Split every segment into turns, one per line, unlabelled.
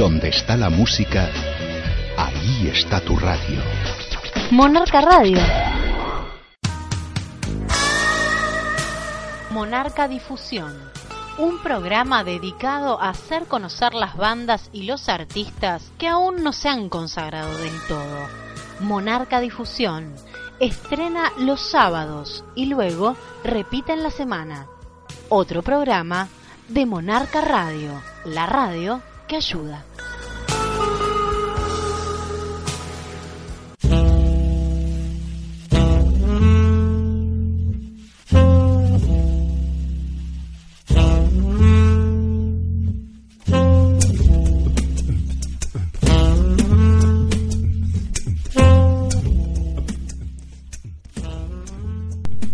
Donde está la música, ahí está tu radio.
Monarca Radio. Monarca Difusión. Un programa dedicado a hacer conocer las bandas y los artistas que aún no se han consagrado del todo. Monarca Difusión. Estrena los sábados y luego repite en la semana. Otro programa de Monarca Radio, la radio que ayuda.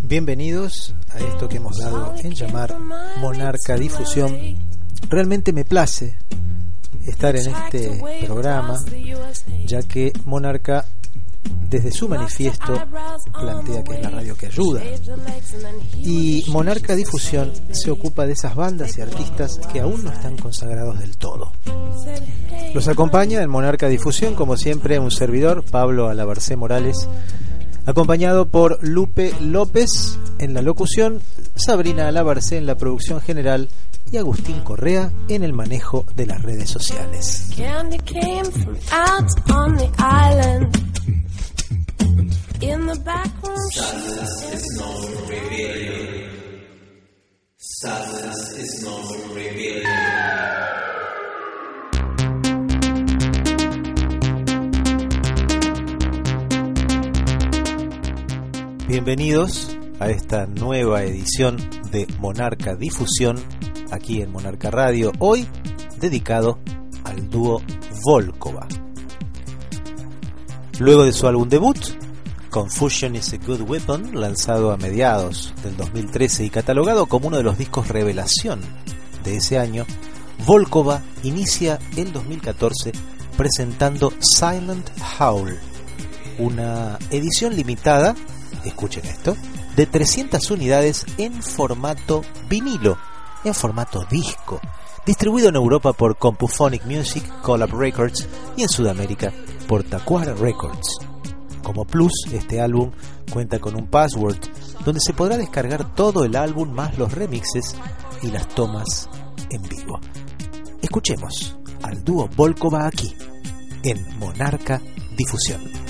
Bienvenidos a esto que hemos dado en llamar Monarca Difusión. Realmente me place estar en este programa, ya que Monarca desde su manifiesto plantea que es la radio que ayuda. Y Monarca Difusión se ocupa de esas bandas y artistas que aún no están consagrados del todo. Los acompaña en Monarca Difusión, como siempre, un servidor, Pablo Alabarcé Morales, acompañado por Lupe López en la locución, Sabrina Alabarcé en la producción general y Agustín Correa en el manejo de las redes sociales. Bienvenidos a esta nueva edición de Monarca Difusión aquí en Monarca Radio, hoy dedicado al dúo Volkova. Luego de su álbum debut, Confusion is a Good Weapon, lanzado a mediados del 2013 y catalogado como uno de los discos revelación de ese año, Volkova inicia el 2014 presentando Silent Howl, una edición limitada, escuchen esto, de 300 unidades en formato vinilo, en formato disco, distribuido en Europa por Compuphonic Music, Collab Records y en Sudamérica por Tacuara Records. Como plus, este álbum cuenta con un password donde se podrá descargar todo el álbum más los remixes y las tomas en vivo. Escuchemos al dúo Volkova aquí, en Monarca Difusión.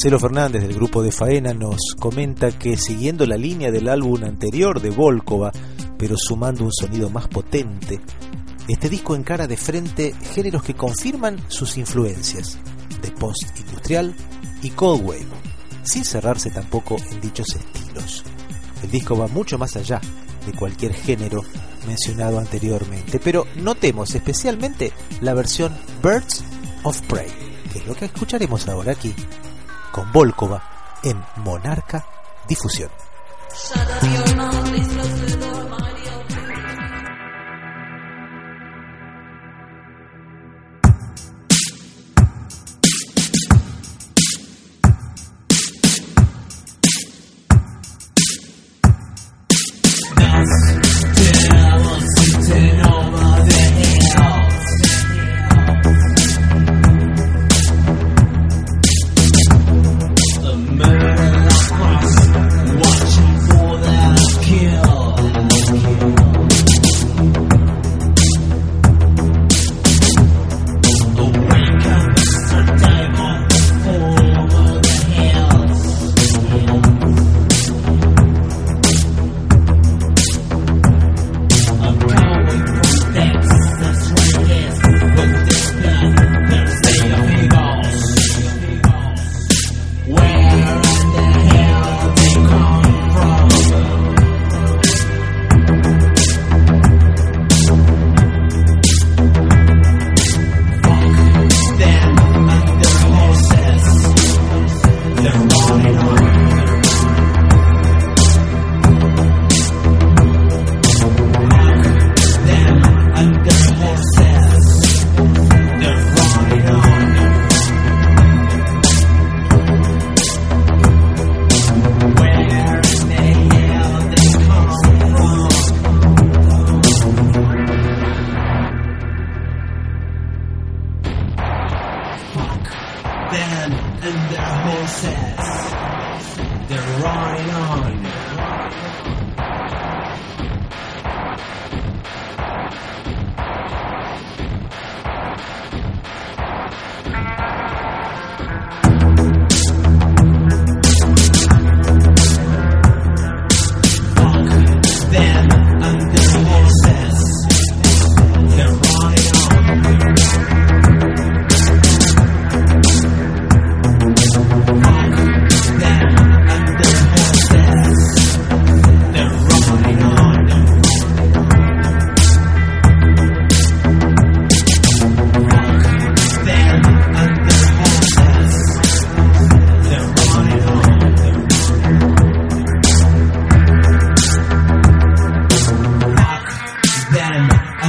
Marcelo Fernández del grupo de Faena nos comenta que siguiendo la línea del álbum anterior de Volkova, pero sumando un sonido más potente, este disco encara de frente géneros que confirman sus influencias de post-industrial y cold wave, sin cerrarse tampoco en dichos estilos. El disco va mucho más allá de cualquier género mencionado anteriormente, pero notemos especialmente la versión Birds of Prey, que es lo que escucharemos ahora aquí con Volkova en Monarca Difusión.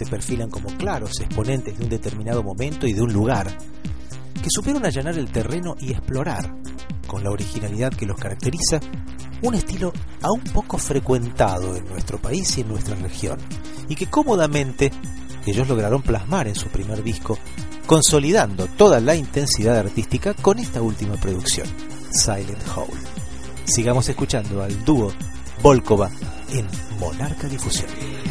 se perfilan como claros exponentes de un determinado momento y de un lugar, que supieron allanar el terreno y explorar, con la originalidad que los caracteriza, un estilo aún poco frecuentado en nuestro país y en nuestra región, y que cómodamente ellos lograron plasmar en su primer disco, consolidando toda la intensidad artística con esta última producción, Silent Hole. Sigamos escuchando al dúo Volkova en Monarca Difusión.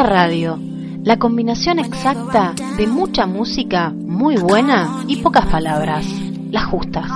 Radio, la combinación exacta de mucha música muy buena y pocas palabras, las justas.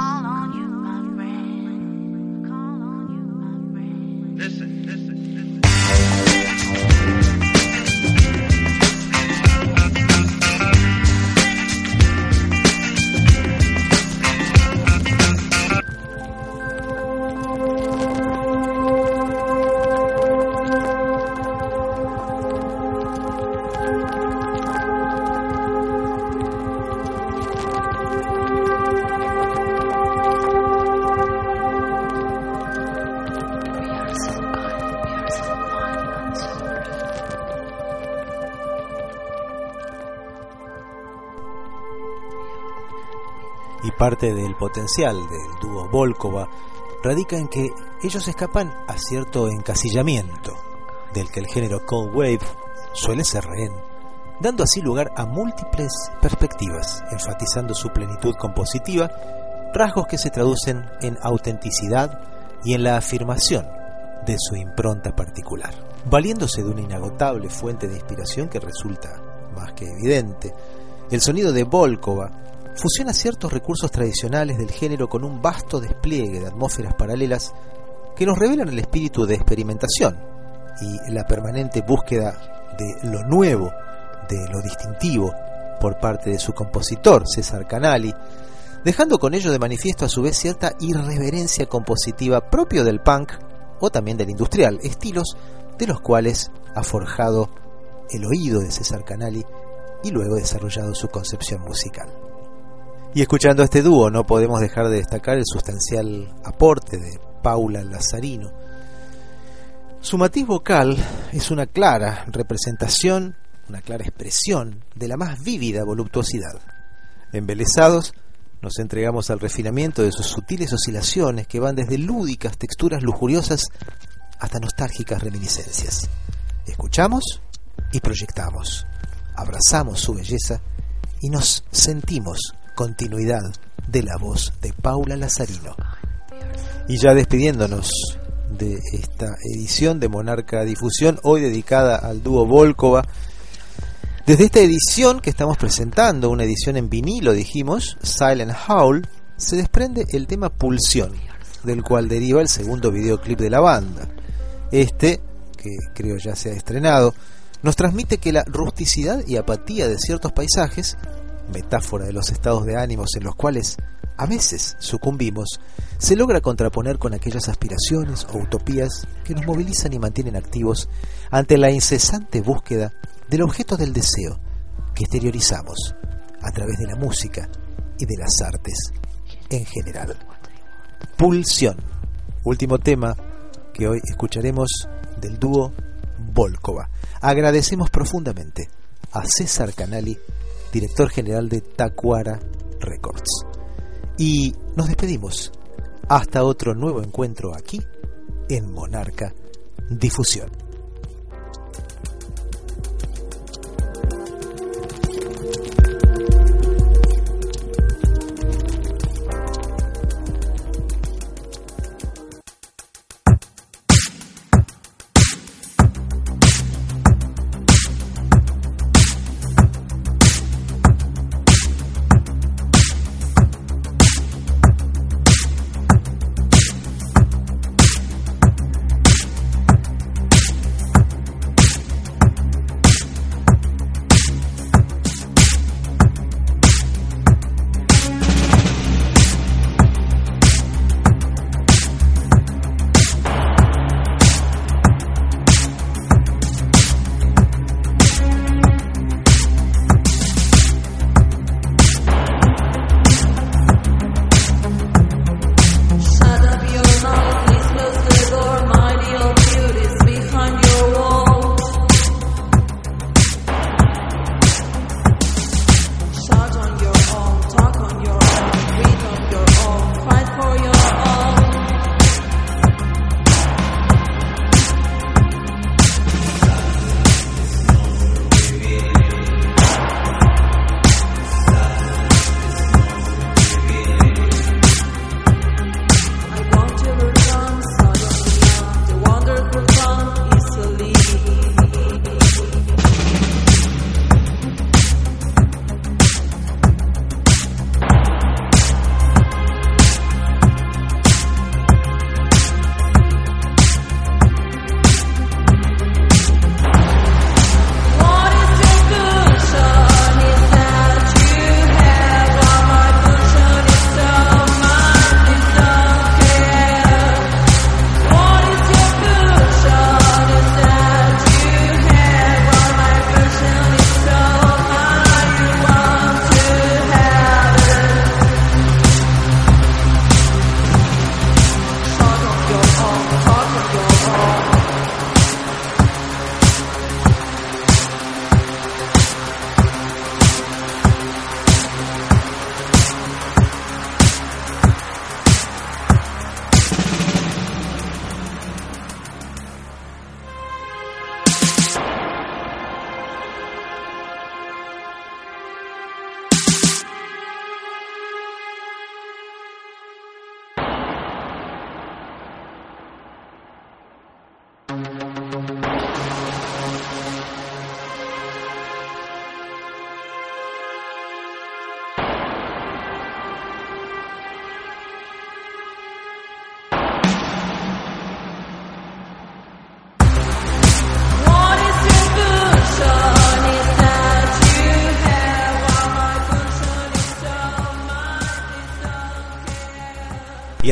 Parte del potencial del dúo Volkova radica en que ellos escapan a cierto encasillamiento del que el género Cold Wave suele ser rehén, dando así lugar a múltiples perspectivas, enfatizando su plenitud compositiva, rasgos que se traducen en autenticidad y en la afirmación de su impronta particular, valiéndose de una inagotable fuente de inspiración que resulta más que evidente. El sonido de Volkova fusiona ciertos recursos tradicionales del género con un vasto despliegue de atmósferas paralelas que nos revelan el espíritu de experimentación y la permanente búsqueda de lo nuevo, de lo distintivo por parte de su compositor, César Canali, dejando con ello de manifiesto a su vez cierta irreverencia compositiva propio del punk o también del industrial, estilos de los cuales ha forjado el oído de César Canali y luego desarrollado su concepción musical. Y escuchando este dúo no podemos dejar de destacar el sustancial aporte de Paula Lazarino. Su matiz vocal es una clara representación, una clara expresión de la más vívida voluptuosidad. Embelesados, nos entregamos al refinamiento de sus sutiles oscilaciones que van desde lúdicas texturas lujuriosas hasta nostálgicas reminiscencias. Escuchamos y proyectamos, abrazamos su belleza y nos sentimos continuidad de la voz de Paula Lazarino. Y ya despidiéndonos de esta edición de Monarca Difusión, hoy dedicada al dúo Volkova, desde esta edición que estamos presentando, una edición en vinilo, dijimos, Silent Howl, se desprende el tema Pulsión, del cual deriva el segundo videoclip de la banda. Este, que creo ya se ha estrenado, nos transmite que la rusticidad y apatía de ciertos paisajes metáfora de los estados de ánimos en los cuales a veces sucumbimos, se logra contraponer con aquellas aspiraciones o utopías que nos movilizan y mantienen activos ante la incesante búsqueda del objeto del deseo que exteriorizamos a través de la música y de las artes en general. Pulsión, último tema que hoy escucharemos del dúo Volkova. Agradecemos profundamente a César Canali director general de Tacuara Records. Y nos despedimos hasta otro nuevo encuentro aquí en Monarca Difusión.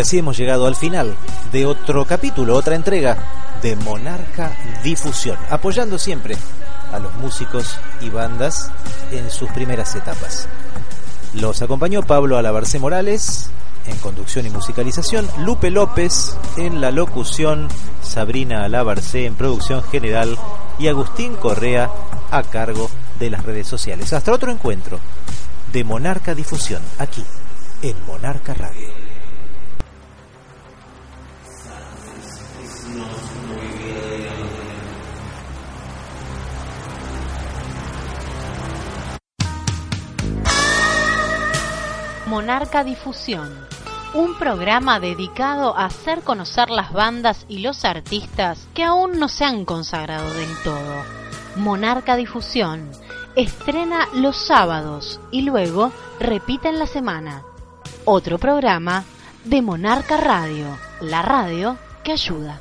Así hemos llegado al final de otro capítulo, otra entrega de Monarca Difusión, apoyando siempre a los músicos y bandas en sus primeras etapas. Los acompañó Pablo Alabarce Morales en conducción y musicalización, Lupe López en la locución, Sabrina Alabarce en producción general y Agustín Correa a cargo de las redes sociales. Hasta otro encuentro de Monarca Difusión aquí en Monarca Radio.
Monarca Difusión, un programa dedicado a hacer conocer las bandas y los artistas que aún no se han consagrado del todo. Monarca Difusión estrena los sábados y luego repite en la semana. Otro programa de Monarca Radio, la radio que ayuda.